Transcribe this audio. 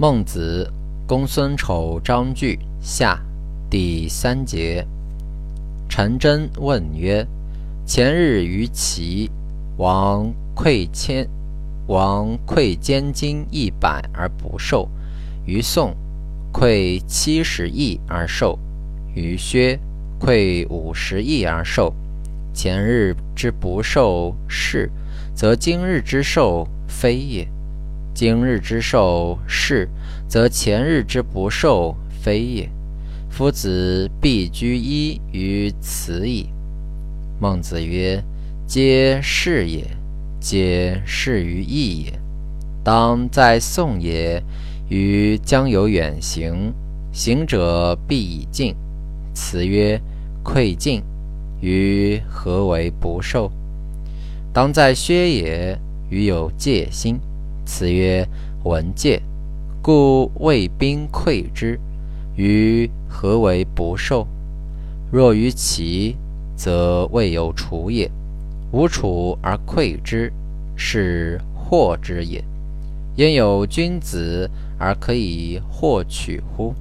孟子，公孙丑章句下第三节。陈真问曰：“前日于齐，王馈千，王馈监金一百而不受；于宋，馈七十亿而受；于薛，馈五十亿而受。前日之不受是，则今日之受非也。”今日之受是，则前日之不受非也。夫子必居一于此矣。孟子曰：“皆是也，皆是于义也。当在宋也，于将有远行，行者必以进。辞曰：‘愧进，于何为不受？’当在薛也，于有戒心。”此曰闻戒，故谓兵溃之。于何为不受？若于齐，则未有楚也。无楚而溃之，是祸之也。焉有君子而可以获取乎？